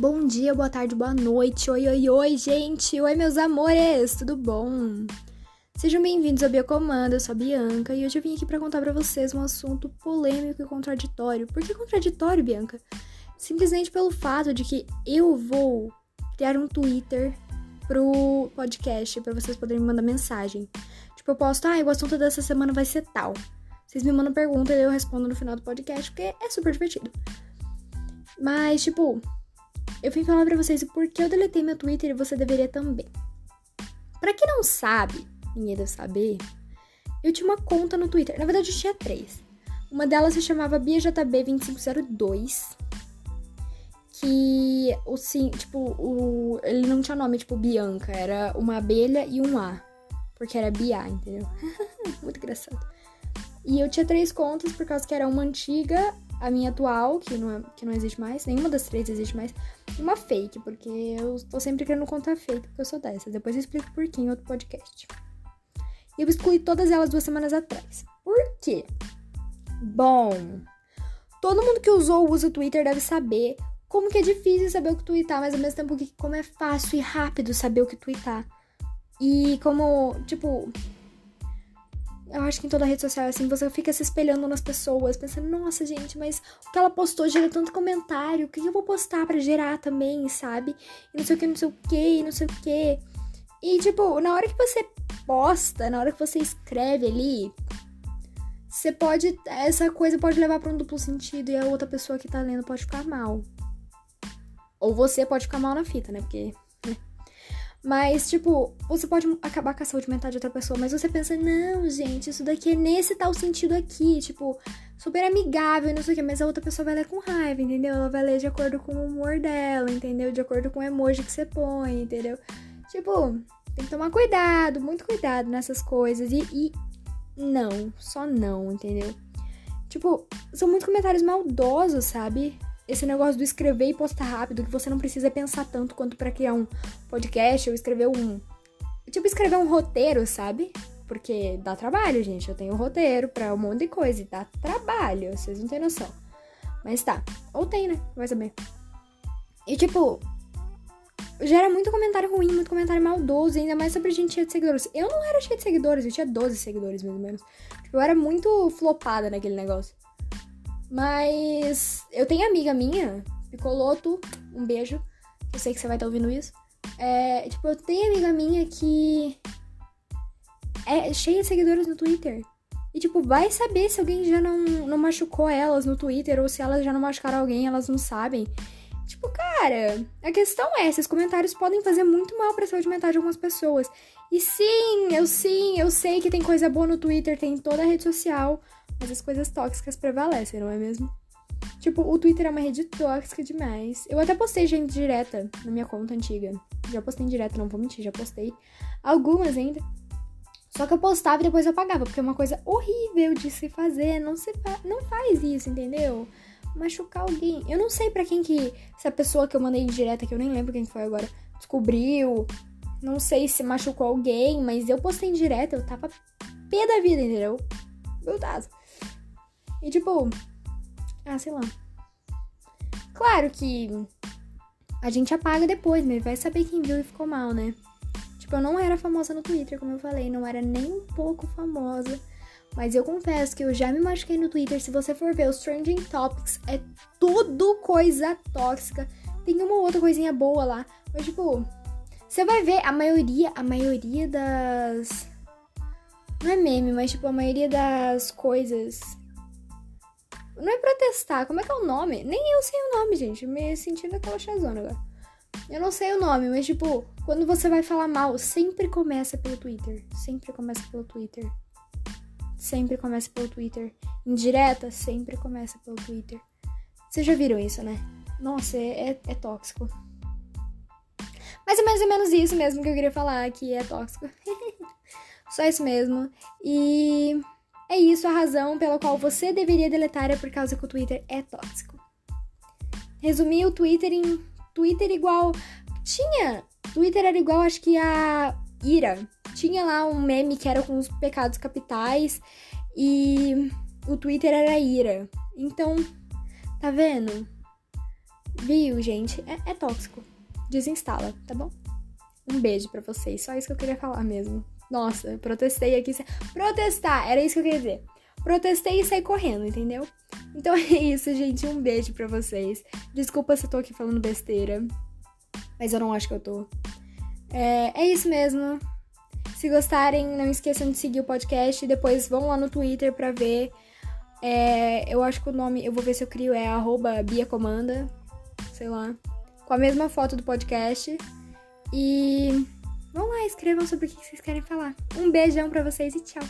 Bom dia, boa tarde, boa noite. Oi, oi, oi, gente. Oi, meus amores, tudo bom? Sejam bem-vindos ao Biocomando, eu sou a Bianca e hoje eu vim aqui para contar para vocês um assunto polêmico e contraditório. Por que contraditório, Bianca? Simplesmente pelo fato de que eu vou criar um Twitter pro podcast para vocês poderem me mandar mensagem. Tipo, eu posto, ah, o assunto dessa semana vai ser tal. Vocês me mandam pergunta e eu respondo no final do podcast, porque é super divertido. Mas, tipo, eu vim falar pra vocês o porquê eu deletei meu Twitter e você deveria também. Pra quem não sabe, ninguém deve saber, eu tinha uma conta no Twitter. Na verdade, eu tinha três. Uma delas se chamava BiaJB2502. Que o sim, tipo, o, ele não tinha nome, tipo, Bianca. Era uma abelha e um A. Porque era Bia, entendeu? Muito engraçado. E eu tinha três contas por causa que era uma antiga, a minha atual, que não, é, que não existe mais, nenhuma das três existe mais, uma fake, porque eu tô sempre querendo contar fake, porque eu sou dessa. Depois eu explico por quê em outro podcast. Eu excluí todas elas duas semanas atrás. Por quê? Bom, todo mundo que usou ou usa o Twitter deve saber como que é difícil saber o que twittar, mas ao mesmo tempo que como é fácil e rápido saber o que twittar. E como, tipo, eu acho que em toda rede social, assim, você fica se espelhando nas pessoas, pensando, nossa, gente, mas o que ela postou gera tanto comentário, o que eu vou postar para gerar também, sabe? E não sei o que, não sei o que, não sei o que. E, tipo, na hora que você posta, na hora que você escreve ali, você pode. Essa coisa pode levar para um duplo sentido e a outra pessoa que tá lendo pode ficar mal. Ou você pode ficar mal na fita, né? Porque mas, tipo, você pode acabar com a saúde mental de outra pessoa, mas você pensa, não, gente, isso daqui é nesse tal sentido aqui, tipo, super amigável, não sei o que, mas a outra pessoa vai ler com raiva, entendeu? Ela vai ler de acordo com o humor dela, entendeu? De acordo com o emoji que você põe, entendeu? Tipo, tem que tomar cuidado, muito cuidado nessas coisas. E, e não, só não, entendeu? Tipo, são muitos comentários maldosos, sabe? Esse negócio do escrever e postar rápido, que você não precisa pensar tanto quanto para criar um podcast ou escrever um. Tipo, escrever um roteiro, sabe? Porque dá trabalho, gente. Eu tenho um roteiro pra um monte de coisa e dá trabalho, vocês não têm noção. Mas tá. Ou tem, né? Vai saber. E tipo, gera muito comentário ruim, muito comentário maldoso, ainda mais sobre gente cheia de seguidores. Eu não era cheia de seguidores, eu tinha 12 seguidores, mais ou menos. Tipo, eu era muito flopada naquele negócio. Mas eu tenho amiga minha, Picoloto, um beijo. Eu sei que você vai estar ouvindo isso. É, tipo, eu tenho amiga minha que é cheia de seguidores no Twitter. E, tipo, vai saber se alguém já não, não machucou elas no Twitter ou se elas já não machucaram alguém, elas não sabem. Tipo, cara, a questão é, esses comentários podem fazer muito mal pra saúde mental de algumas pessoas. E sim, eu sim, eu sei que tem coisa boa no Twitter, tem em toda a rede social mas as coisas tóxicas prevalecem, não é mesmo? Tipo, o Twitter é uma rede tóxica demais. Eu até postei gente direta na minha conta antiga. Já postei em não vou mentir, já postei algumas ainda. Só que eu postava e depois eu apagava, porque é uma coisa horrível de se fazer. Não, se fa não faz isso, entendeu? Machucar alguém. Eu não sei para quem que. Se a pessoa que eu mandei em direta, que eu nem lembro quem foi agora, descobriu. Não sei se machucou alguém, mas eu postei em direta, eu tava pé da vida, entendeu? Meu Deus. E tipo, ah, sei lá. Claro que a gente apaga depois, mas vai saber quem viu e ficou mal, né? Tipo, eu não era famosa no Twitter, como eu falei, não era nem um pouco famosa. Mas eu confesso que eu já me machuquei no Twitter. Se você for ver os Trending Topics, é tudo coisa tóxica. Tem uma ou outra coisinha boa lá. Mas, tipo, você vai ver a maioria, a maioria das. Não é meme, mas, tipo, a maioria das coisas não é protestar, como é que é o nome? Nem eu sei o nome, gente. Me sentindo aquela chazona agora. Eu não sei o nome, mas tipo, quando você vai falar mal, sempre começa pelo Twitter. Sempre começa pelo Twitter. Sempre começa pelo Twitter. Indireta, sempre começa pelo Twitter. Vocês já viram isso, né? Nossa, é, é, é tóxico. Mas é mais ou menos isso mesmo que eu queria falar, que é tóxico. Só isso mesmo. E é isso a razão pela qual você deveria deletar é por causa que o Twitter é tóxico. Resumir o Twitter em Twitter igual. Tinha! Twitter era igual, acho que a Ira. Tinha lá um meme que era com os pecados capitais e o Twitter era Ira. Então, tá vendo? Viu, gente? É, é tóxico. Desinstala, tá bom? Um beijo para vocês. Só isso que eu queria falar mesmo. Nossa, protestei aqui. Protestar, era isso que eu queria dizer. Protestei e saí correndo, entendeu? Então é isso, gente. Um beijo para vocês. Desculpa se eu tô aqui falando besteira. Mas eu não acho que eu tô. É, é isso mesmo. Se gostarem, não esqueçam de seguir o podcast. Depois vão lá no Twitter pra ver. É, eu acho que o nome, eu vou ver se eu crio, é arroba Bia Comanda. Sei lá. Com a mesma foto do podcast. E vão lá, escrevam sobre o que vocês querem falar. Um beijão pra vocês e tchau.